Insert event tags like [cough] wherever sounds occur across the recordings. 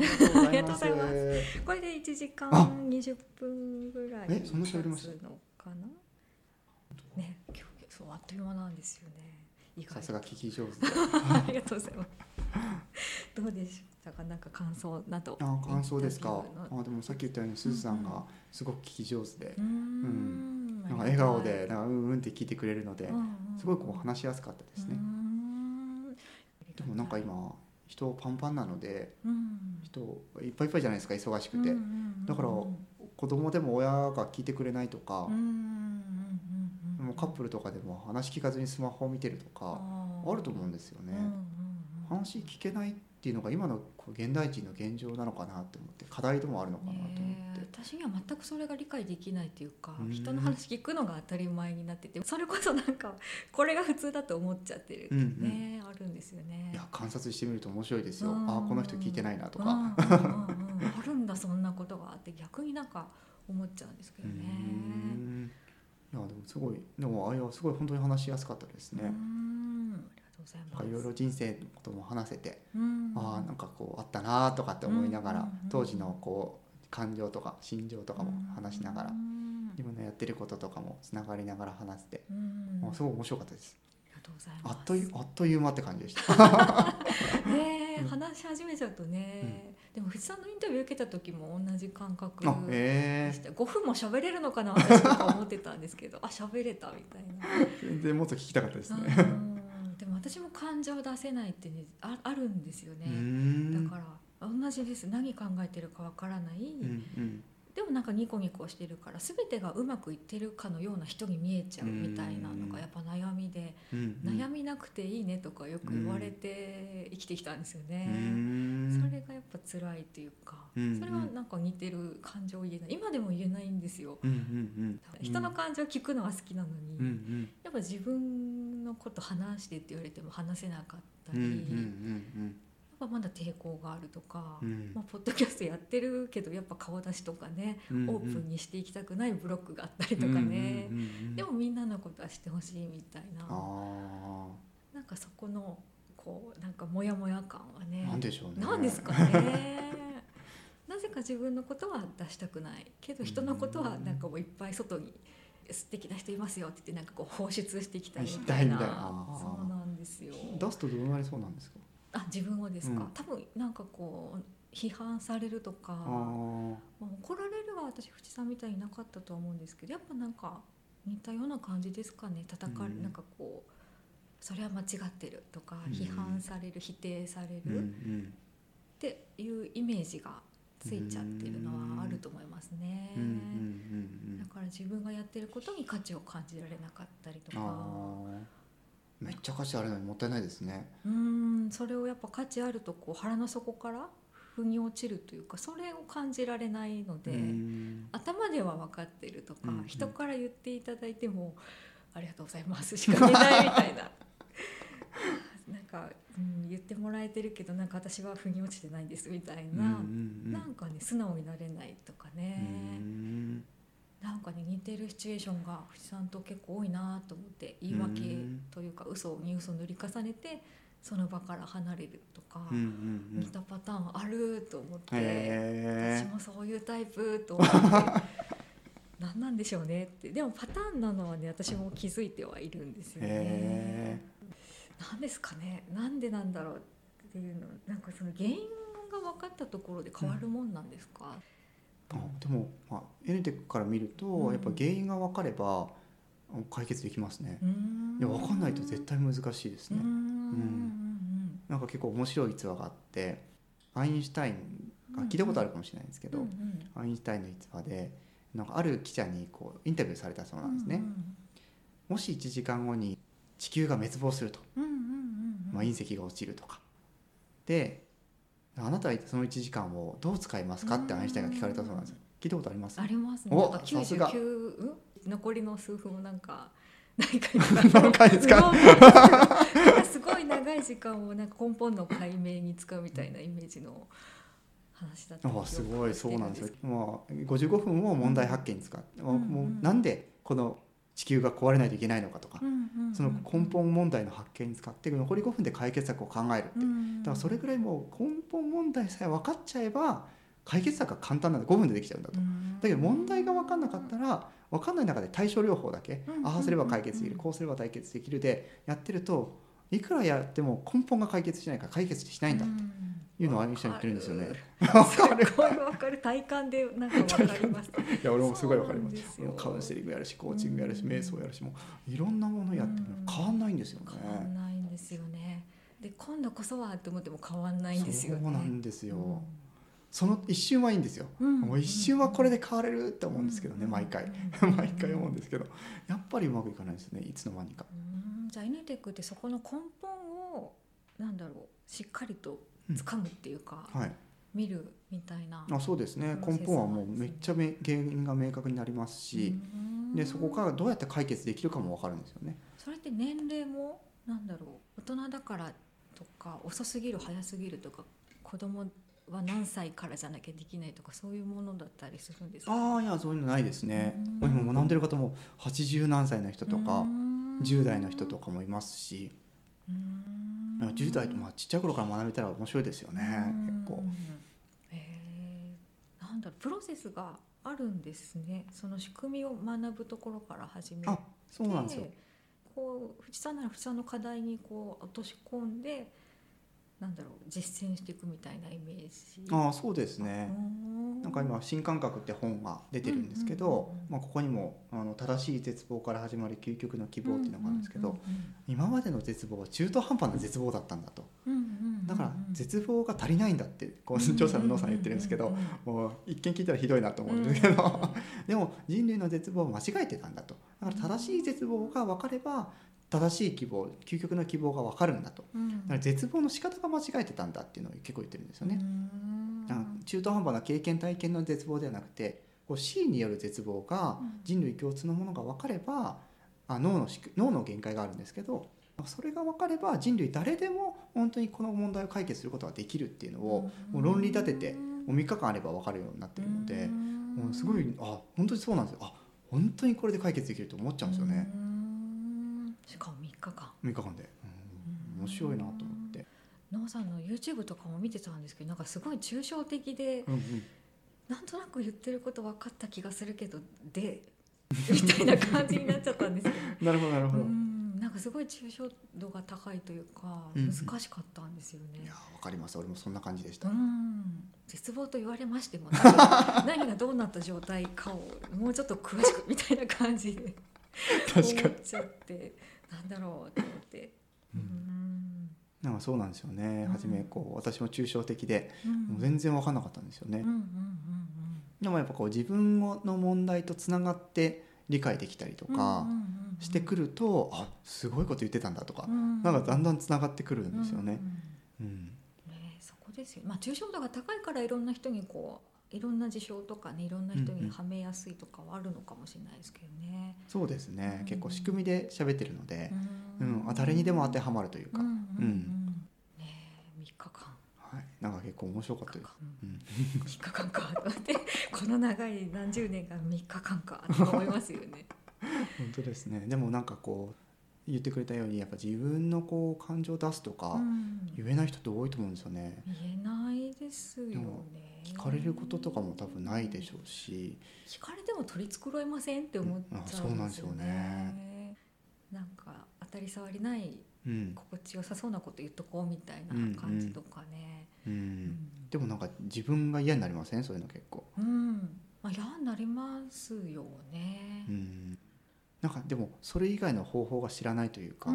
ありがとうございます。これで1時間あ。20分ぐらいえそんな喋りました？かな？ね今日そうあっという間なんですよね。さすが聞き上手。で [laughs] ありがとうございます。どうでした？かなんか感想などあ感想ですか？あでもさっき言ったようにすずさんがすごく聞き上手で。うーん。なんか笑顔でなんかうんうんって聞いてくれるのですごいこう話しやすかったですね。でもなんか今人パンパンなのでうん。人いっぱいいっぱいじゃないですか忙しくて。うんうんうんだから子供でも親が聞いてくれないとかうんうんうんうんもうカップルとかでも話聞かずにスマホを見てるとかあると思うんですよね。うんうんうん。話聞けないっていうのが今の現代人の現状なのかなって思って課題でもあるのかなと思って、ねえ私には全くそれが理解できないというかうん。人の話聞くのが当たり前になっててそれこそなんかこれが普通だと思っちゃってるうんうん。ね、あるんですよね。いや観察してみると面白いですよ、うん。あこの人聞いてないなとか、うんうんうんうん。[laughs] あるんだそんなことがあって逆になんか思っちゃうんですけうどね。ん。いやでもすごいでもあれはすごい本当に話しやすかったですね、いろいろ人生のことも話せて、うん。ああなんかこうあったなとかって思いながら、うん。うんうん当時のこう感情とか心情とかも話しながら、うん。自分のやってることとかもつながりながら話して、うん。あすごい面白かったです。ありがとうございます。あっというあっという間って感じでした。[laughs] ねえうん。話し始めちゃうとね、でも藤さんのインタビュー受けた時も同じ感覚あでえした、5分も喋れるのかな私とか思ってたんですけどあ喋れたみたいな。ー、[laughs] 全然もっと聞きたかったですね私も感情出せないってねああるんですよね。ん。だから同じです。何考えてるかわからない、うんうん。でもなんかニコニコしてるから全てがうまくいってるかのような人に見えちゃうみたいなのがやっぱ悩みで、うんうん。悩みなくていいねとかよく言われて生きてきたんですよね。ん。それがやっぱ辛いっていうか、うんそれはなんか似てる感情を言えない。今でも言えないんですよ。うんうんうん。人の感情を聞くのが好きなのに、うんうん。やっぱ自分のこと話してって言われても話せなかったり、うんうんうんやっぱまだ抵抗があるとか、うん。まあ、ポッドキャストやってるけどやっぱ顔出しとかね、うんオープンにしていきたくないブロックがあったりとかね、うんうんうんうん。でもみんなのことはしてほしいみたいな。あなんかそこのこうなんかモヤモヤ感はねあなんでしょうね。なんですかね。[laughs] なぜか自分のことは出したくない。けど人のことはなんかもういっぱい外に素敵な人いますよって言ってなんかこう放出していきたいみたいな。そうなんですよ。出すとどうなりそうなんですか？あ自分をですか、うん。多分なんかこう批判されるとか怒られるは私淵さんみたいになかったとは思うんですけどやっぱなんか似たような感じですかね？叩かれ、うん。なんかこうそれは間違ってるとか、うん。批判される否定されうんうるっんていうイメージがついちゃってるのはあると思いますね、うんうんうんうんだから自分がやってることに価値を感じられなかったりとか。めっちゃ価値あるのにもったいないですね。うんそれをやっぱ価値あるとこう腹の底から腑に落ちるというかそれを感じられないので。うん。頭では分かってるとか、うんうん。人から言っていただいても「ありがとうございます」しか言えないみたいな。[laughs] なんか、うん、言ってもらえてるけどなんか私は腑に落ちてないんですみたいな、うんうんうん。なんかね素直になれないとかね、うん。なんかね似てるシチュエーションが藤さんと結構多いなと思って言い訳というか嘘に嘘を塗り重ねてその場から離れるとか、うんうんうん。似たパターンあると思って。へ私もそういうタイプと思って何なんでしょうねって。でもパターンなのはね私も気づいてはいるんですよね。へ。何ですかね？なんでなんだろう？っていうのなんかその原因が分かったところで変わるもんなんですか、あでも、まあ、エネテックから見ると、うん。やっぱ原因が分かればあ解決できますね。う、ん。いや分かんないと絶対難しいですね、うん。うん。なんか結構面白い逸話があってアインシュタインが聞いたことあるかもしれないんですけど、うんうんアインシュタインの逸話でなんかある記者にこうインタビューされたそうなんですね、もし1時間後に地球が滅亡すると、うんうんうんうんまあ、隕石が落ちるとか。であなたはその1時間をどう使いますかってアインシュタインが聞かれたそうなんですよ。聞いたことあります？ありますね。おさすが。99、うん、残りの数分をなんか [laughs] 何かに何回ですか？うすごい長い時間をなんか根本の解明に使うみたいなイメージの話だったあすごい。そうなんですよ。がまあ、55分を問題発見に使って、ん。もうなんでこの地球が壊れないといけないのかとかその根本問題の発見に使って残り5分で解決策を考えるって。うん。だからそれぐらいもう根本問題さえ分かっちゃえば解決策が簡単なんで5分でできちゃうんだと。だけど問題が分かんなかったら分かんない中で対処療法だけ。うんああすれば解決できる。こうすれば解決できる。でやってるといくらやっても根本が解決しないから解決しないんだっていうのをアインシュタイン言ってるんですよね。わかる。すごいわかる体感でなんかわかります。[laughs] いや俺もすごい分かりますすカウンセリングやるしコーチングやるしうん瞑想やるしもういろんなものやってもうん変わんないんですよね。変わんないんですよね。で今度こそはって思っても変わんないんですよね。そうなんですよ。うんその一瞬はいいんですよ。うんもう一瞬はこれで変われるって思うんですけどね毎回うん毎回思うんですけどやっぱりうまくいかないですねいつの間にか。うんじゃあイネテックってそこの根本をなんだろうしっかりと掴むっていうか、はい。見るみたいな。あそうですねプロセス根本はもうめっちゃめ原因が明確になりますし、うんでそこからどうやって解決できるかも分かるんですよね。それって年齢もなんだろう大人だからとか遅すぎる早すぎるとか子供は何歳からじゃなきゃできないとかそういうものだったりするんですか？ああいやそういうのないですね。うん今学んでる方も80何歳の人とかうん10代の人とかもいますしうん10代とまあちっちゃい頃から学べたら面白いですよね結構。へーなんだろうプロセスがあるんですねその仕組みを学ぶところから始めてあそうなんですよ。こう藤さんなら藤さんの課題にこう落とし込んでなんだろう実践していくみたいなイメージ。ああそうですね。うん。なんか今「新感覚」って本が出てるんですけど、まあ、ここにもあの正しい絶望から始まる究極の希望っていうのがあるんですけど、今までの絶望は中途半端な絶望だったんだと。だから絶望が足りないんだってこう調査のノーさん言ってるんですけど、もう一見聞いたらひどいなと思うんですけど、[laughs] でも人類の絶望は間違えてたんだと。だから正しい絶望が分かれば正しい希望究極の希望が分かるんだと。うん。だから絶望の仕方が間違えてたんだっていうのを結構言ってるんですよね。中途半端な経験体験の絶望ではなくてこう C による絶望がうん。人類共通のものが分かればあ脳の脳の限界があるんですけどそれが分かれば人類誰でも本当にこの問題を解決することができるっていうのをもう論理立ててもう3日間あれば分かるようになってるのでもうすごいあ本当にそうなんですよ。あ本当にこれで解決できると思っちゃうんですよね。うん。しかも3日間。3日間で、うん、面白いなと思って。ノーさんの YouTube とかも見てたんですけどなんかすごい抽象的でうんうん。なんとなく言ってること分かった気がするけどで [laughs] みたいな感じになっちゃったんですけど。[laughs] なるほどなるほど、うん。なんかすごい抽象度が高いというかうん。うん難しかったんですよね。いや。わかります。俺もそんな感じでしうた、ん、絶望と言われましても何が [laughs] 何がどうなった状態かをもうちょっと詳しくみたいな感じで確かに。思っちゃってなんだろうと思って。うん。なんかそうなんですよね、うん。初めこう私も抽象的で、うん。もう全然分かんなかったんですよね、うんうんうんでもやっぱこう自分の問題とつながって理解できたりとうんかうんうんうん。してくると、あすごいこと言ってたんだとか、うん。なんかだんだんつながってくるんですよね。うんうん。ねそこですよ。まあ抽象度が高いからいろんな人にこういろんな事象とかねいろんな人にはめやすいとかはあるのかもしれないですけどね。そうですね、うん。結構仕組みで喋ってるので、ううんあ誰にでも当てはまるというか、うんうんううん。んねえ3日間。はい、なんか結構面白かったです。うんうん。3日間か。ってこの長い何十年が3日間かと思いますよね。[laughs] 本当ですね。でもなんかこう言ってくれたようにやっぱ自分のこう感情を出すとか、うん言えない人って多いと思うんですよね。言えないですよね。聞かれることとかも多分ないでしょうし、聞かれても取り繕いませんって思っちゃうんですようんあそうなんですよね。なんか当たり障りないうん心地よさそうなこと言っとこうみたいな感じとかね。う、うんんでもなんか自分が嫌になりません？そういうの結構。うんまあ嫌になりますよねう。ん、なんかでもそれ以外の方法が知らないというか、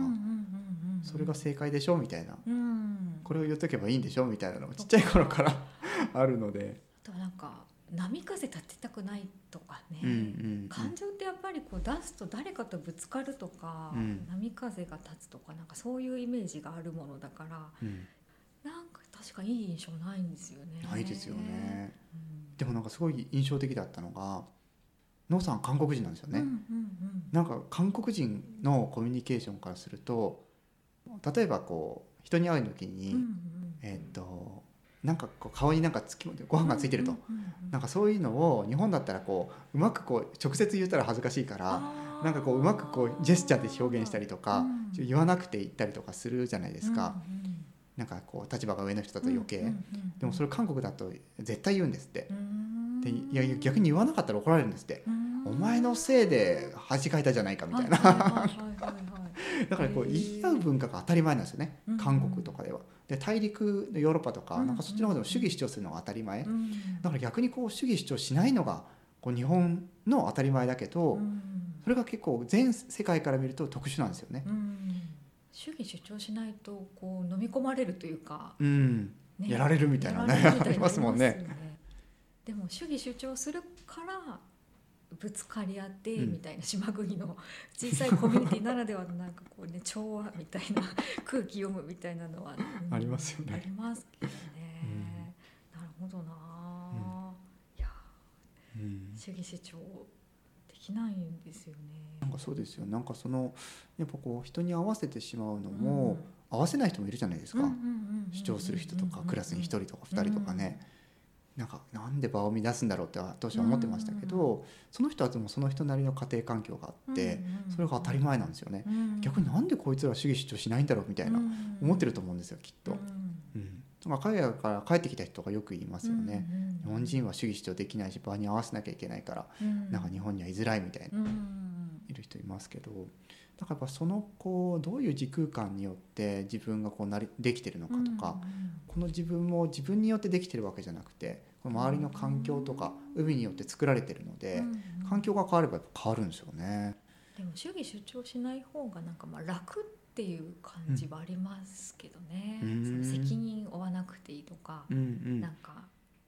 それが正解でしょみたいなうん。これを言っとけばいいんでしょみたいなのもちっちゃい頃から [laughs] あるので、あとはなんか波風立てたくないとかね。感情ってやっぱりこう出すと誰かとぶつかるとか、うん波風が立つとかなんかそういうイメージがあるものだからうんなんか確かいい印象ないんですよね。ないですよね。うん。でもなんかすごい印象的だったのがノーさん韓国人なんですよね。うんうんなんか韓国人のコミュニケーションからすると例えばこう人に会う時に、うんうん。うんえーっとなんかこう顔になんかつきご飯がついてると、うんうんうんなんかそういうのを日本だったらこううまくこう直接言ったら恥ずかしいからなんかこううまくこうジェスチャーで表現したりとか、うん。言わなくて言ったりとかするじゃないですか、うんなんかこう立場が上の人だと余計、うんうんうんでもそれ韓国だと絶対言うんですって。う、んでいや逆に言わなかったら怒られるんですって、うん。お前のせいで恥かいたじゃないかみたいな、だからこう言い合う文化が当たり前なんですよね。うん韓国とかでは。で大陸のヨーロッパとかうんなんかそっちの方でも主義主張するのが当たり前、うんだから逆にこう主義主張しないのがこう日本の当たり前だけど、うんそれが結構全世界から見ると特殊なんですよね。うん主義主張しないとこう飲み込まれるというか、うん、ね。やられるみたいなね。ありますもんねでも主義主張するからぶつかり合ってうん。みたいな島国の小さいコミュニティならではのなんかこうね調和みたいな空気読むみたいなのは、うんありますよね。ありますけどね、なるほどな、いやうん。主義主張できないんですよね。なんかそうですよ。なんかそのやっぱこう人に合わせてしまうのも、合わせない人もいるじゃないですか、主張する人とかクラスに1人とか2人とかね、なんかなんで場を乱すんだろうって当初は思ってましたけど、その人はでもその人なりの家庭環境があって、それが当たり前なんですよね、逆になんでこいつら主義主張しないんだろうみたいな、思ってると思うんですよきっと、うんまあ、海外から帰ってきた人がよく言いますよね、日本人は主義主張できないし場に合わせなきゃいけないから、なんか日本には居づらいみたいな、いる人いますけどだからやっぱそのこうどういう時空間によって自分がこうなりできてるのかとか、この自分も自分によってできてるわけじゃなくてこの周りの環境とか海によって作られてるので、環境が変われば変わるんですよね。でも主義主張しない方がなんかまあ楽っていう感じはありますけどね、うん。その責任を負わなくていいとか、うんうん。なんか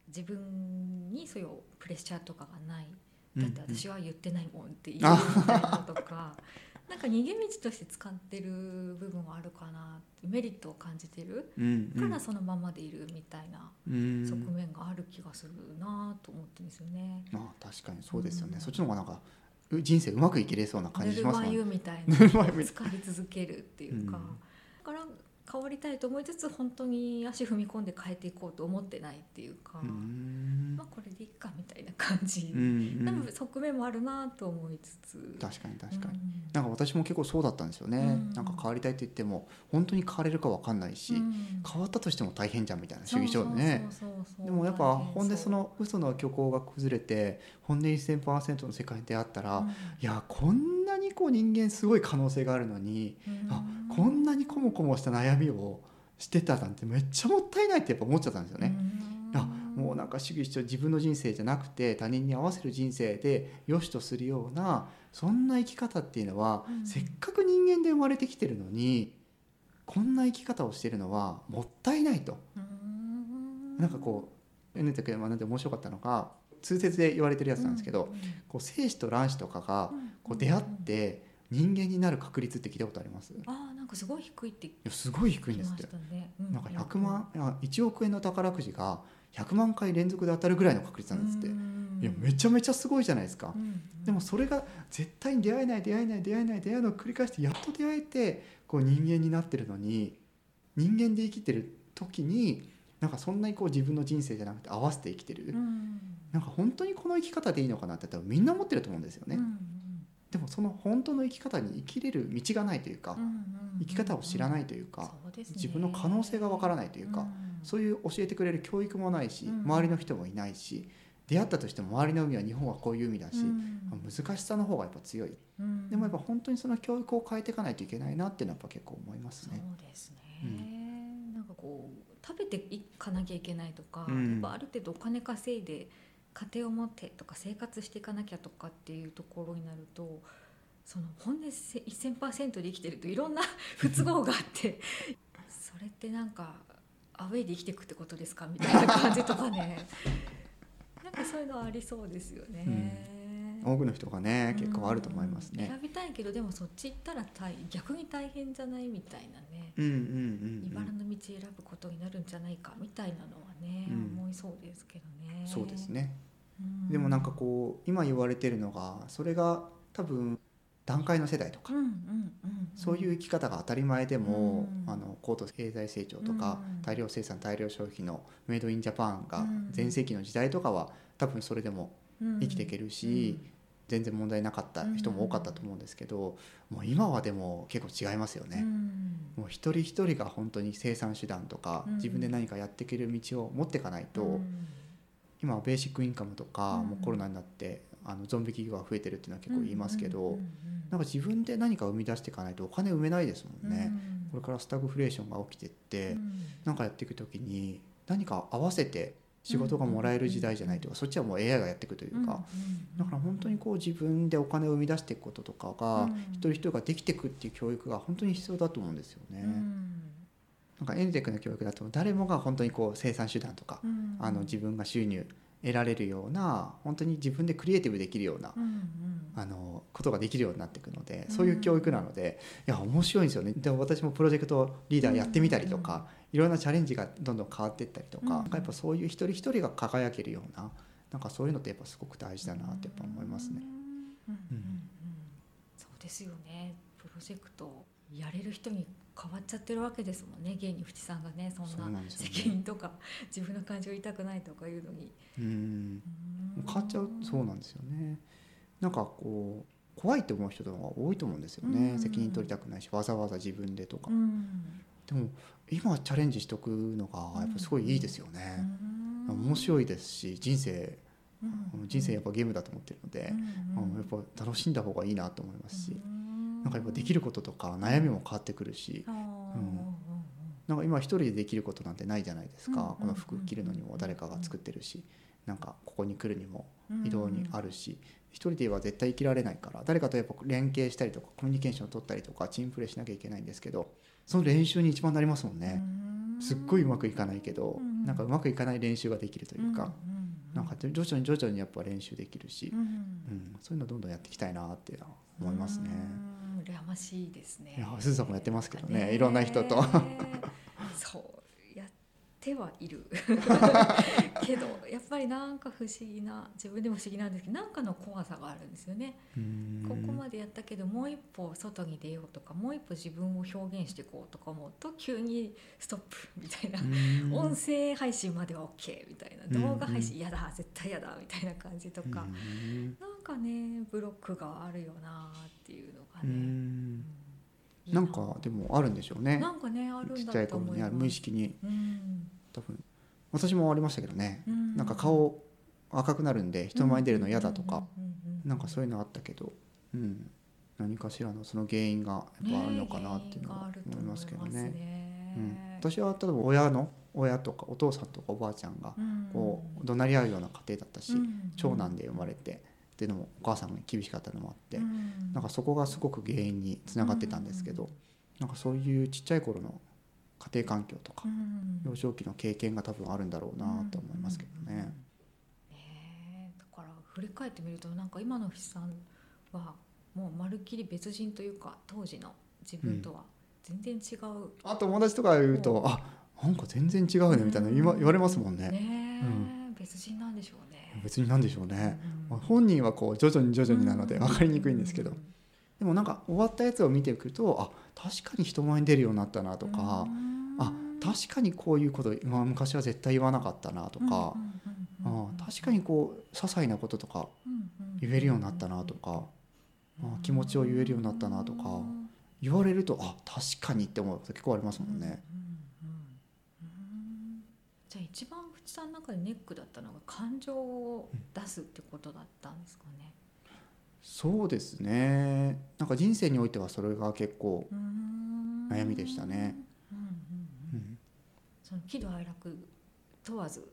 自分にそういうプレッシャーとかがない。うんだって私は言ってないもんって言うみたいなのとか、[laughs] なんか逃げ道として使ってる部分はあるかなメリットを感じてる。うんうん。からそのままでいるみたいなうん。側面がある気がするなと思ってるんですよね。まあ確かにそうですよね、うん。そっちの方がなんかう人生うまくいけれそうな感じしますね。ぬるま湯みたい使い [laughs] 続けるっていうか、うん。だから変わりたいと思いつつ本当に足踏み込んで変えていこうと思ってないっていうか、うん。まあこれでいいかみたいな感じ、うんうん。でも側面もあるなと思いつつ。確かに確かに、うん。なんか私も結構そうだったんですよね、うん。なんか変わりたいって言っても本当に変われるか分かんないし、うん。変わったとしても大変じゃんみたいな主義主張でねでもやっぱ大変ほんでその嘘の虚構が崩れて本音1000%の世界に出会ったら、うん。いやこんなにこう人間すごい可能性があるのに、あこんなにこもこもした悩みをしてたなんてめっちゃもったいないってやっぱ思っちゃったんですよね。うん。あもうなんか主義主張自分の人生じゃなくて他人に合わせる人生で良しとするようなそんな生き方っていうのは、うん。せっかく人間で生まれてきてるのにこんな生き方をしてるのはもったいないと。うん。なんかこう N テ学んで面白かったのが通説で言われてるやつなんですけど、うんこう精子と卵子とかがうんこう出会って人間になる確率って聞いたことあります？いあーなんかすごい低いってやすごい低いんですって。なんか100万いや1億円の宝くじが100万回連続で当たるぐらいの確率なんですって。いやめちゃめちゃすごいじゃないですか。でもそれが絶対に出会えない出会えない出会えない出会えないを繰り返してやっと出会えてこう人間になってるのに人間で生きてる時になんかそんなにこう自分の人生じゃなくて合わせて生きてる、うん。なんか本当にこの生き方でいいのかなって多分みんな思ってると思うんですよね、うんでもその本当の生き方に生きれる道がないというか、うんうん生き方を知らないというか、ね。自分の可能性がわからないというか、ん。そういう教えてくれる教育もないし、うん周りの人もいないし出会ったとしても周りの海は日本はこういう海だし、うん。難しさの方がやっぱ強い。うん。でもやっぱ本当にその教育を変えていかないといけないなっていうのはやっぱ結構思いますそうね。ですね、なんかこう食べていかなきゃいけないとか、うん。やっぱある程度お金稼いで家庭を持ってとか生活していかなきゃとかっていうところになるとその本音せ1000%で生きてるといろんな [laughs] 不都合があってそれってなんかアウェイで生きていくってことですかみたいな感じとかね [laughs] なんかそういうのはありそうですよね。多くの人がね結構あると思いますね。うん選びたいけどでもそっち行ったら大逆に大変じゃないみたいなね。うんうんうん茨の道選ぶことになるんじゃないかみたいなのはね、うん思いそうですけどね。うん、そうですね。うん。でもなんかこう今言われてるのがそれが多分段階の世代とかそういう生き方が当たり前でも、うん。あの高度経済成長とか、うん。大量生産大量消費のメイドインジャパンがうん。全盛期の時代とかは多分それでも生きていけるし、全然問題なかった人も多かったと思うんですけど、もう今はでも結構違いますよね。もう一人一人が本当に生産手段とか、自分で何かやっていける道を持っていかないと、今はベーシックインカムとか、もうコロナになってあのゾンビ企業が増えてるっていうのは結構言いますけど、なんか自分で何か生み出していかないとお金埋めないですもんね。これからスタグフレーションが起きてって、何かやっていく時に何か合わせて仕事がもらえる時代じゃないとかそっちはもう AI がやっていくというか。だから本当にこう自分でお金を生み出していくこととかが一人一人ができていくっていう教育が本当に必要だと思うんですよね。なんかエンテックの教育だと誰もが本当にこう生産手段とかあの自分が収入得られるような本当に自分でクリエイティブできるような、うんうん、あのことができるようになっていくのでそういう教育なのでいや面白いんですよね。でも私もプロジェクトリーダーやってみたりとか、いろんなチャレンジがどんどん変わっていったりとか,、なんかやっぱそういう一人一人が輝けるようななんかそういうのってやっぱすごく大事だなってやっぱ思いますね。そうですよね。プロジェクトやれる人に変わっちゃってるわけですもんね現に淵さんがねそんな責任とか、ね、自分の感情言いたくないとかいうのにうん。変わっちゃうそうなんですよね。なんかこう怖いと思う人とか多いと思うんですよね。責任取りたくないしわざわざ自分でとか。でも今チャレンジしとくのがやっぱすごいいいですよね。面白いですし人生人生やっぱゲームだと思ってるので、やっぱ楽しんだ方がいいなと思いますし。なんかやっぱできることとか悩みも変わってくるし、うん、なんか今一人でできることなんてないじゃないですか、この服着るのにも誰かが作ってるしなんかここに来るにも移動にあるし、一人では絶対生きられないから誰かとやっぱ連携したりとかコミュニケーションを取ったりとかチームプレーしなきゃいけないんですけどその練習に一番なりますもんね。すっごいうまくいかないけど、なんかうまくいかない練習ができるというか、なんか徐々に徐々にやっぱ練習できるし、うんそういうのどんどんやっていきたいなって思いますね。羨ましいですね。いや、すずさんもやってますけどね、いろんな人と。[laughs] そうてはいる。[laughs] けどやっぱりなんか不思議な自分でも不思議なんですけどなんかの怖さがあるんですよね。ここまでやったけどもう一歩外に出ようとかもう一歩自分を表現していこうとか思うと急にストップみたいな。音声配信までは OK みたいな。動画配信嫌だ絶対嫌だみたいな感じとか。なんかねブロックがあるよなっていうのがね。なんかでもあるんでしょうね。なんかねあるんだと思います。ちっちゃい頃に無意識に、多分。私もありましたけどね、なんか顔赤くなるんで人前に出るの嫌だとか、なんかそういうのあったけど、うん、何かしらのその原因がやっぱあるのかなっていうのは思いますけどね。うん、私は例えば親の親とかお父さんとかおばあちゃんがこう怒鳴り合うような家庭だったし、長男で生まれて。っていうのもお母さんが厳しかったのもあって、うん、なんかそこがすごく原因につながってたんですけど、うん、なんかそういうちっちゃい頃の家庭環境とか、うん、幼少期の経験が多分あるんだろうなと思いますけどね。ねだから振り返ってみるとなんか今の筆さんはもうまるっきり別人というか当時の自分とは全然違う、あ友達とか言うとあなんか全然違うねみたいな言われますもんね。ね別人なんでしょうね。別に何でしょうね、うん、本人はこう徐々に徐々になので分かりにくいんですけど、でもなんか終わったやつを見ていくとあ確かに人前に出るようになったなとか、あ確かにこういうこと今昔は絶対言わなかったなとか、あ確かにこう些細なこととか言えるようになったなとか、あ気持ちを言えるようになったなとか言われるとあ確かにって思うこと結構ありますもんね。じゃあ一番淵さんの中でネックだったのが感情を出すってことだったんですかね。そうですね。なんか人生においてはそれが結構悩みでしたね。その喜怒哀楽問わず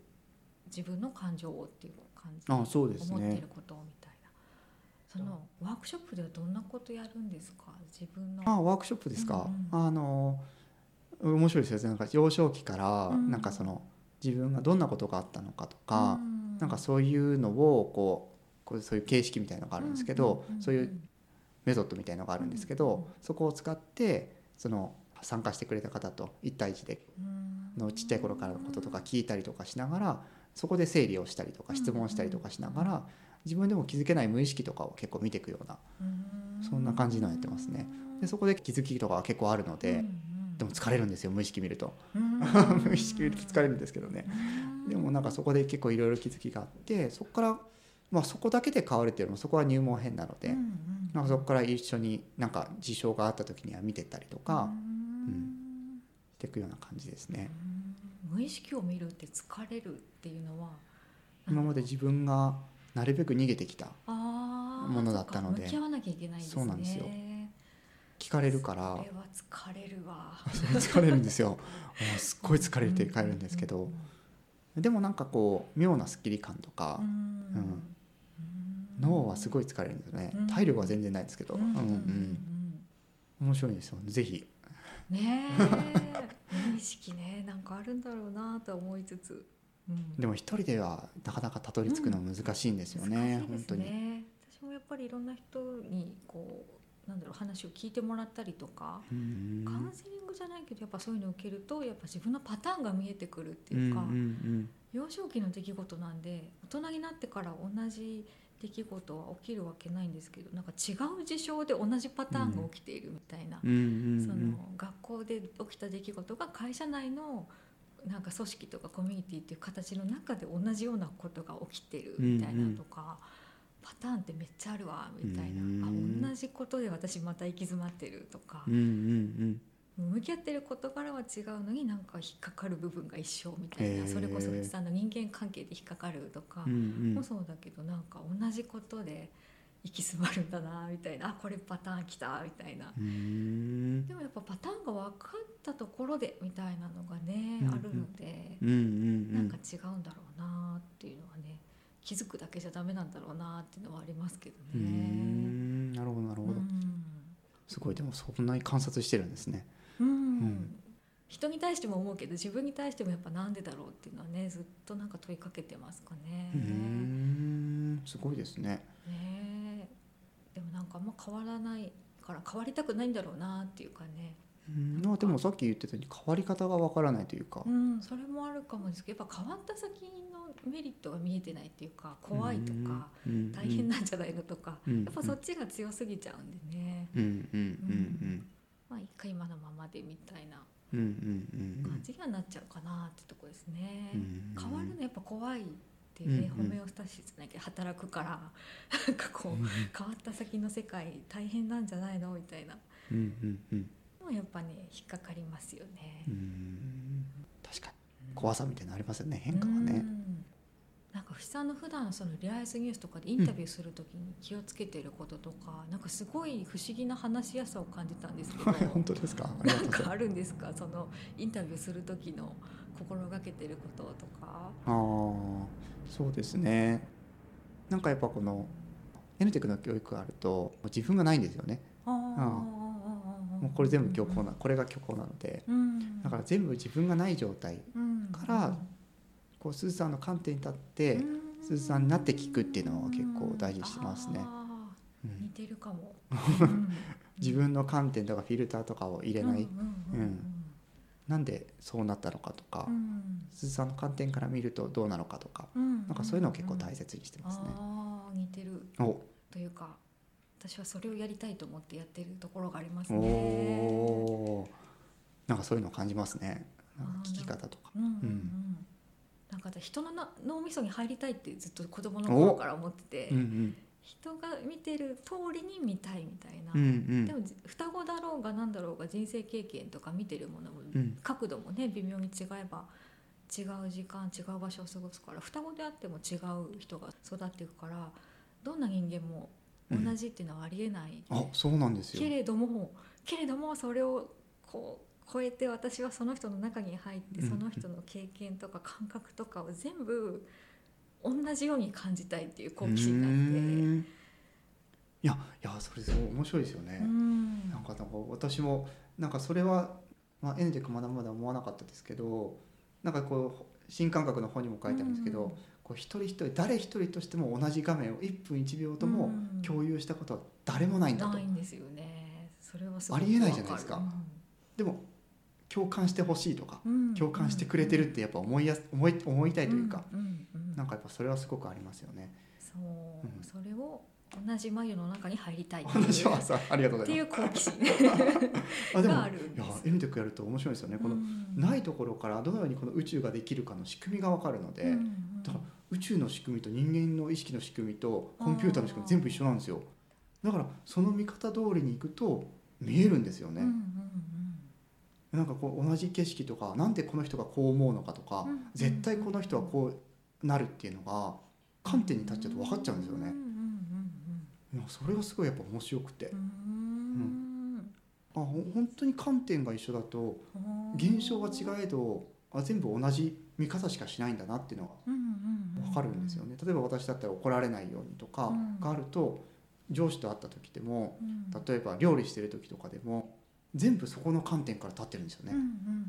自分の感情をっていう感じあそうです、ね、思っていることみたいな。そのワークショップではどんなことやるんですか？自分の。あワークショップですか、うんうん、あの面白いですよ。なんか幼少期から、なんかその自分がどんなことがあったのかとか、うん、なんかそういうのをこうこうそういう形式みたいのがあるんですけど、そういうメソッドみたいのがあるんですけど、そこを使ってその参加してくれた方と1対1でのちっちゃい頃からのこととか聞いたりとかしながらそこで整理をしたりとか質問したりとかしながら自分でも気づけない無意識とかを結構見ていくようなそんな感じのやってますね。でそこで気づきとかは結構あるので、でも疲れるんですよ無意識見ると。[laughs] 無意識見ると疲れるんですけどね。でもなんかそこで結構いろいろ気づきがあってそこからまあ、そこだけで変わるっていうのもそこは入門編なので、うんうんなんかそこから一緒になんか事象があった時には見てったりとかうん。していくような感じですね。無意識を見るって疲れるっていうのは今まで自分がなるべく逃げてきたものだったので向き合わなきゃいけないんですね。そうなんですよ聞かれるから。それは疲れるわ。[laughs] 疲れるんですよ。すっごい疲れて帰るんですけど。でもなんかこう妙なスッキリ感とかうん。うん。脳はすごい疲れるんですよね。うん。体力は全然ないんですけど。ううんんうん。うん面白いですよぜひ。うんねえ。[laughs] 無意識ね。なんかあるんだろうなとは思いつつ、うん。でも一人ではなかなかたどり着くの難しいんですよね、難しいです本当に。ね私もやっぱりいろんな人にこうなんだろう話を聞いてもらったりとか、うんカウンセリングじゃないけどやっぱそういうのを受けるとやっぱ自分のパターンが見えてくるってうんいうか、うん。幼少期の出来事なんで大人になってから同じ出来事は起きるわけないんですけどなんか違う事象で同じパターンが起きているみたいな、うんうんうんその学校で起きた出来事が会社内のなんか組織とかコミュニティっていう形の中で同じようなことが起きてるみたいなとか、パターンってめっちゃあるわみたいな、うん。あ同じことで私また行き詰まってるとか。うん、うん向き合ってる事柄は違うのになんか引っかかる部分が一緒みたいへー。なそれこそ藤さんの人間関係で引っかかるとか。うんうん。もそうだけどなんか同じことで行き詰まるんだなみたいな。あこれパターンきたみたいな。うん。でもやっぱパターンが分かったところでみたいなのがね、うんうん。あるので、うんうんなんか違うんだろうなっていうのはね気づくだけじゃダメなんだろうなっていうのはありますけどうね。んなるほどなるほど、すごいでもそんなに観察してるんですね。うんん人に対しても思うけど自分に対してもやっぱなんでだろうっていうのはねずっとなんか問いかけてますかね。うんすごいですね。ねでもなんかあんま変わらないから変わりたくないんだろうなっていうかね。うんまあでもさっき言ってたように変わり方がわからないというかう。ん、それもあるかもですけどやっぱ変わった先のメリットが見えてないっていうか怖いとかうん大変なんじゃないのとか、うんやっぱそっちが強すぎちゃうんでね、まあ一回今のままでみたいな感じにはなっちゃうかなってとこですね。うん変わるのやっぱ怖いってね、ホメオスタシスなきゃ働くからなんかこう変わった先の世界大変なんじゃないのみたいな。うんうんうん。のはやっぱね引っかかりますよね。うん。確かに。怖さみたいなのありますよね変化はうね。んなんか藤さんの普段そのリアイスニュースとかでインタビューするときに気をつけてることとか、なんかすごい不思議な話しやすさを感じたんですけど。は [laughs] い本当ですか？なうんかあるんですか？そのインタビューする時の心がけてることとか。ああそうですね。なんかやっぱこの N テクの教育があると自分がないんですよね。あもうこれ全部虚構なこれが虚構なので。うん。だから全部自分がない状態うん。からこうすずさんの観点に立ってうん。すずさんになって聞くっていうのは結構大事にしてますね。あうー似んてるかも。[laughs] うん。自分の観点とかフィルターとかを入れない。うんうんなんでそうなったのかとかうん。すずさんの観点から見るとどうなのかとかうんなんかそういうのを結構大切にしてますね。ああ似てる。お。というか私はそれをやりたいと思ってやってるところがありますおね。なんかそういうのを感じますね。聞き方とか。うんなんか人のな脳みそに入りたいってずっと子供の頃から思ってて、うんうん。人が見てる通りに見たいみたいな、うんうん。でもじ双子だろうが何だろうが人生経験とか見てるものも、うん。角度もね微妙に違えば違う時間違う場所を過ごすから双子であっても違う人が育っていくからどんな人間も同じっていうのはありえない、あそうなんですよ。けれどもけれどもそれをこう超えて私はその人の中に入ってうんその人の経験とか感覚とかを全部同じように感じたいっていう好奇心があうって。いやいやそれすごい面白いですよね、うんなんかなんか私もなんかそれは、まあ、エンデクまだまだ思わなかったですけどなんかこう新感覚の本にも書いてあるんですけど、うん。こう一人一人誰一人としても同じ画面を1分1秒ともうん。共有したことは誰もないんだと、ないんですよね。それはありえないじゃないですか。わるでも共感してほしいとかうん共感してくれてるってやっぱ思いやす思い思いたいというか、うんなんかやっぱそれはすごくありますよね。そう、うん。それを同じ眉の中に入りたいっていう。話はさありがとうごっていざいう好奇心。[laughs] ます。あでもがあるんいやです。エミテックやると面白いですよね。このうん。ないところからどのようにこの宇宙ができるかの仕組みがわかるので、うんうん。だから宇宙の仕組みと人間の意識の仕組みとコンピューターの仕組み全部一緒なんですよ。だからその見方通りにいくと見えるんですよね、うんうんなんかこう同じ景色とかなんでこの人がこう思うのかとか、うん絶対この人はこうなるっていうのが観点に立っちゃうと分かっちゃうんですよね。それがすごいやっぱ面白くて。うん。うん。あほ本当に観点が一緒だとうん現象は違えどあ全部同じ見方しかしないんだなっていうのが分かるんですよね。例えば私だったら怒られないようにとかうんがあると上司と会った時でもうん。例えば料理してる時とかでも全部そこの観点から立ってるんですよね。うんうん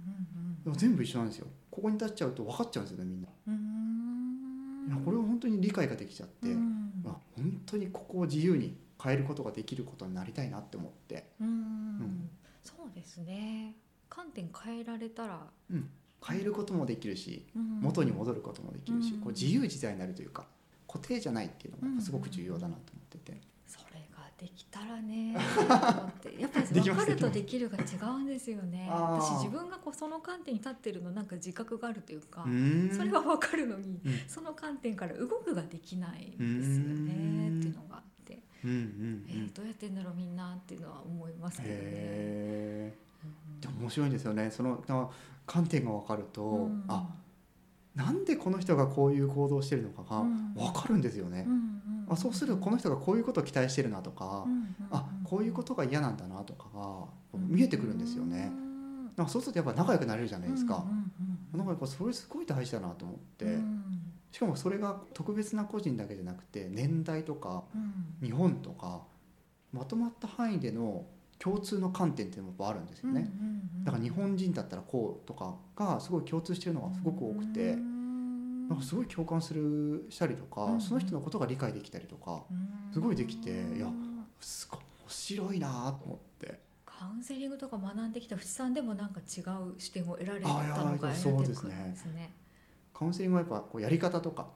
でも全部一緒なんですよ。ここに立っちゃうと分かっちゃうんですよねみんな。うん。これは本当に理解ができちゃって、うん。あ本当にここを自由に変えることができることになりたいなって思って。うん。ん。そうですね。観点変えられたら。変えることもできるしうん。元に戻ることもできるし、うん。こう自由自在になるというか固定じゃないっていうのがすごく重要だなと思ってて、できたらね [laughs] やっぱり分かるとできるが違うんですよね。私自分がこうその観点に立ってるのなんか自覚があるというかそれは分かるのにうん。その観点から動くができないんですよねっていうのがあって、うん。うんえーどうやってんだろうみんなっていうのは思いますけどね。面白いんですよね。そのな観点が分かると、うん。あなんでこの人がこういう行動をしてるのかがうん。分かるんですよね。うん、うんあそうするとこの人がこういうことを期待してるなとか、あこういうことが嫌なんだなとかが見えてくるんですよね、うんなんかそうするとやっぱ仲良くなれるじゃないですか、なんかやっぱそれすごい大事だなと思って、うん。しかもそれが特別な個人だけじゃなくて年代とかうん。日本とかまとまった範囲での共通の観点っていうのもやっぱあるんですよね、だから日本人だったらこうとかがすごい共通してるのがすごく多くて、うんなんかすごい共感するしたりとか、うん。その人のことが理解できたりとかすごいできていやすごい面白いなと思って。カウンセリングとか学んできた藤さんでもなんか違う視点を得られたのがそう得てくですね。るんですね。カウンセリングはやっぱこうやり方とか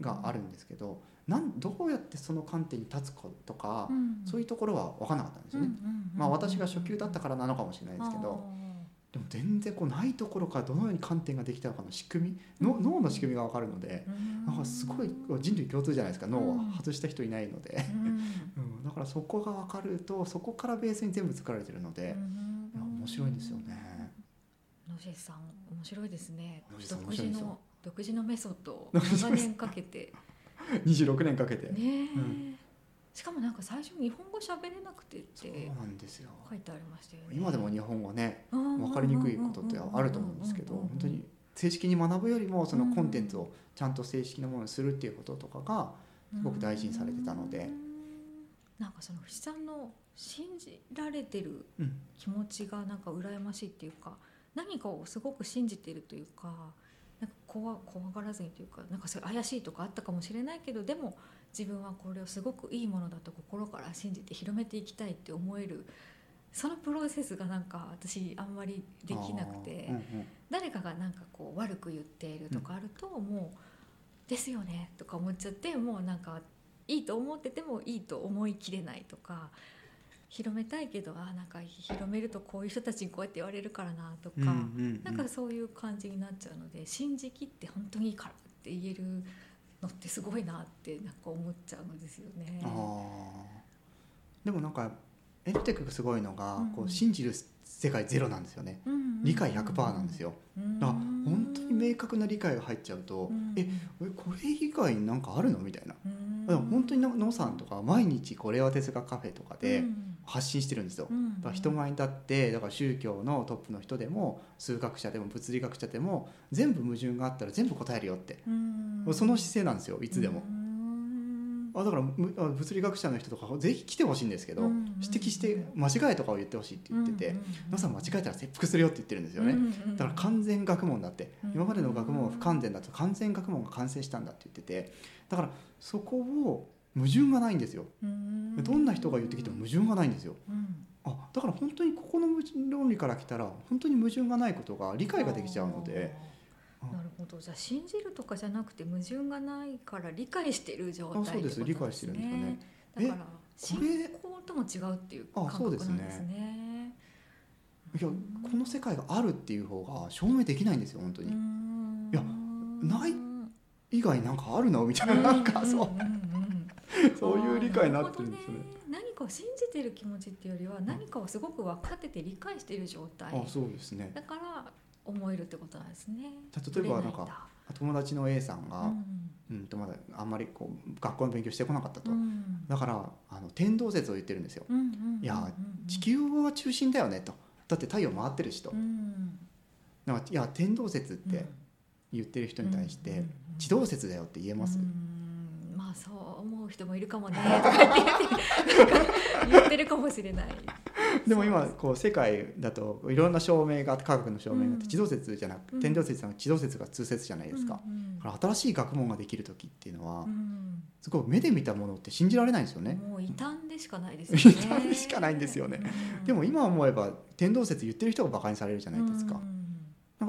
があるんですけど、なんどうやってその観点に立つかとか、うん。そういうところは分からなかったんですよね。まあ私が初級だったからなのかもしれないですけどでも全然こうないところからどのように観点ができたのかの仕組みのうん。脳の仕組みが分かるのでなんかすごい人類共通じゃないですか。脳はうん外した人いないので、うん、だからそこが分かるとそこからベースに全部作られてるので、いや面白いんですよね。野地さん面白いですね。独自の独自のメソッドを長年かけて。[laughs] 26年かけて、ねえ、うんしかもなんか最初日本語喋れなくてってなんですよ。書いてありましたよね。今でも日本語ね分分かりにくいことってあると思うんですけど本当に正式に学ぶよりもそのコンテンツをちゃんと正式なものにするっていうこととかがすごく大事にされてたので。なんかその藤さんの信じられてるうん。気持ちがなんか羨ましいっていうか何かをすごく信じてるというかなんか怖怖がらずにというかなんかそれ怪しいとかあったかもしれないけどでも自分はこれをすごくいいものだと心から信じて広めていきたいって思えるそのプロセスがなんか私あんまりできなくて、うんうん誰かがなんかこう悪く言っているとかあると、もう「ですよね」とか思っちゃってもうなんかいいと思っててもいいと思いきれないとか広めたいけどあなんか広めるとこういう人たちにこうやって言われるからなとか、うんうんうん。なんかそういう感じになっちゃうので信じきって本当にいいからって言えるのってすごいなってなんか思っちゃうんですよね。でもなんかエルテックがすごいのが、うん。こう信じる世界ゼロなんですよね。理解100%なんですよ。だから本当に明確な理解が入っちゃうと、ええこれ以外になんかあるの？みたいな、だから本当に野さんとか毎日こうレア哲学カフェとかで発信してるんですよ、だから人前に立ってだから宗教のトップの人でも数学者でも物理学者でも全部矛盾があったら全部答えるよって、その姿勢なんですよいつでも、あだから物理学者の人とかぜひ来てほしいんですけど、うん指摘して間違いとかを言ってほしいって言ってて「野さん間違えたら切腹するよ」って言ってるんですよね、だから完全学問だって、うん。今までの学問は不完全だと完全学問が完成したんだって言っててだからそこを矛盾がないんですよ。どんな人が言ってきても矛盾がないんですよ。あだから本当にここの論理から来たら本当に矛盾がないことが理解ができちゃうので。なるほど。じゃあ信じるとかじゃなくて矛盾がないから理解してる状態あそうです。理解してるんですよね。だからこ信れ仰とも違うっていうあ感そうですね。覚なんですね。いやこの世界があるっていう方が証明できないんですよ本当に。いやない以外なんかあるの？みたいななんかそう。うんうんうん [laughs] そういう理解になってるんですね。あーなるほど何かを信じてる気持ちっていうよりは何かをすごく分かってて理解している状態。あそうですね。だから思えるってことなんですね。例えばなんか友達の A さんが、うんうん、とまだあんまりこう学校の勉強してこなかったと、うん。だからあの天動説を言ってるんですよ、いや地球は中心だよねと。だって太陽回ってるしと、うん。だからいや天動説って言ってる人に対して、地動説だよって言えます、うん。まあそう思う人もいるかもねとか言って言ってるかもしれない。[laughs] でも今こう世界だといろんな証明が科学の証明があってうん。地動説じゃなくうん。天動説じゃなくて地動説が通説じゃないですか、うんうん新しい学問ができる時っていうのはうん。すごい目で見たものって信じられないんですよね、もう異端でしかないですよね。[laughs] 異端でしかないんですよね。うん。でも今思えば天動説言ってる人がバカにされるじゃないですか、うん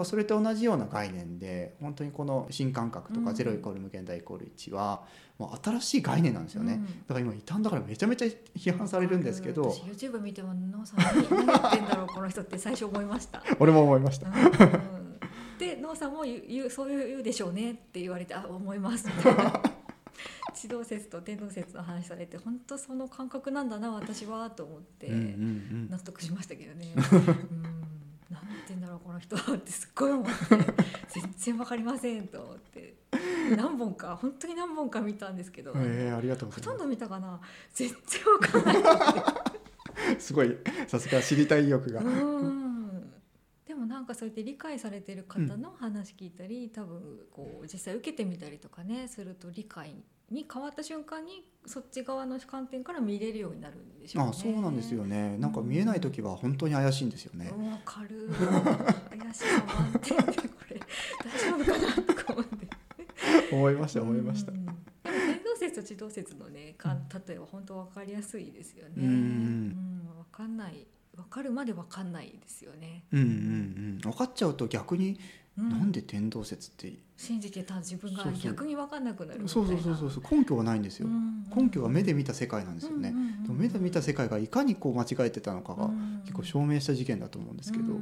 かそれと同じような概念で本当にこの新感覚とかうん。0イコール無限大イコール1はもう新しい概念なんですよね、うん。だから今異端だからめちゃめちゃ批判されるんですけど私 YouTube 見てもノーさん何何言ってんだろうこの人って最初思いました。俺も思いました。うん。でノーさんも言うそういう言うでしょうねって言われてあ思いますみたいな。[laughs] 地動説と天動説の話されて本当その感覚なんだな私はと思って納得しましたけどね。[laughs] うん何言ってんだろうこの人はってすっごい思って [laughs] 全然わかりませんと思って何本か本当に何本か見たんですけど、えーありがとうほとんど見たかな。全然わかんない。す [laughs] すごいさすが知りたい意欲が、うん。でもなんかそうやって理解されてる方の話聞いたり、多分こう実際受けてみたりとかねすると理解に変わった瞬間にそっち側の観点から見れるようになるんでしょうね。あそうなんですよね。なんか見えない時は本当に怪しいんですよね、わかる怪しさ満点でこれ大丈夫かなとか思って。思いました思いました。う動説と地動説のねか例えば本当わかりやすいですよね。うんうんわかんない。わかるまでわかんないですよね、うんうんうん。分かっちゃうと逆に、うん。なんで天動説って。信じてた自分がそうそう。逆に分かんなくなるみたいそなうそうそうそう。根拠はないんですよ、根拠は目で見た世界なんですよね、でも目で見た世界がいかにこう間違えてたのかが結構証明した事件だと思うんですけど、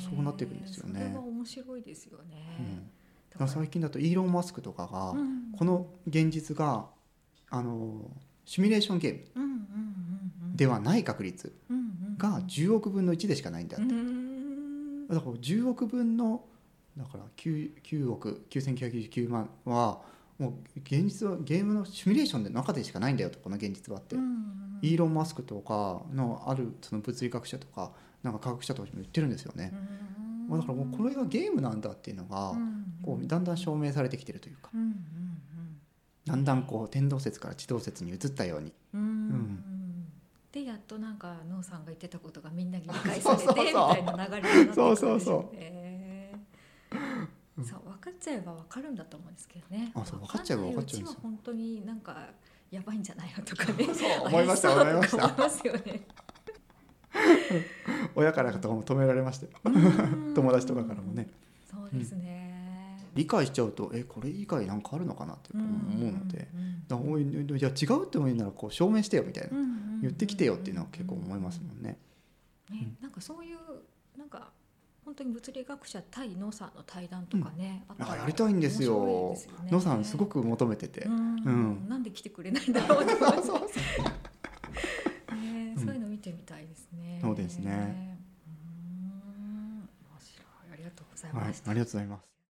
そうなっていくんですよね。それは面白いですよね、うん。最近だとイーロン・マスクとかが、うん。この現実があのシミュレーションゲームうんうんうんうんではない確率うんうんが10億分の1でしかないんだって、うんだから10億分のだから 9, 9億9999万はもう現実はゲームのシミュレーションの中でしかないんだよとこの現実はって、イーロン・マスクとかのあるその物理学者とかなんか科学者とかも言ってるんですよね、もうだからもうこれがゲームなんだっていうのが、こうだんだん証明されてきてるというか。うんうん。だんだんこう天動説から地動説に移ったように。うん。うんさんが言ってたことがみんなに理解されてそうそうそうみたいな流れになってくるんでしょうね。そうそうそうんそう分かっちゃえば分かるんだと思うんですけどね。あそう分かっちゃえば分かっちゃうんですよ本当になんかやばいんじゃないのとかね。そう思いました思いました [laughs] そうとか思いますよね。親からとかも止められましたよ [laughs] 友達とかからもね。そうですね。理解しちゃうとえこれ以外なんかあるのかなって思うので、うん。だからおいいや違うって思うならこう証明してよみたいな、うんうん言ってきてよっていうのは結構思いますもんね。ね、なんかそういうなんか本当に物理学者対ノーさんの対談とかね、あったらあやりたいんですよ。ですよね。野さんすごく求めてて、うん。うん。なんで来てくれないんだろうと思ってそうね、うん。そういうの見てみたいですね。そうですね。うん。面白い。ありがとうございはい、ました。ありがとうございます。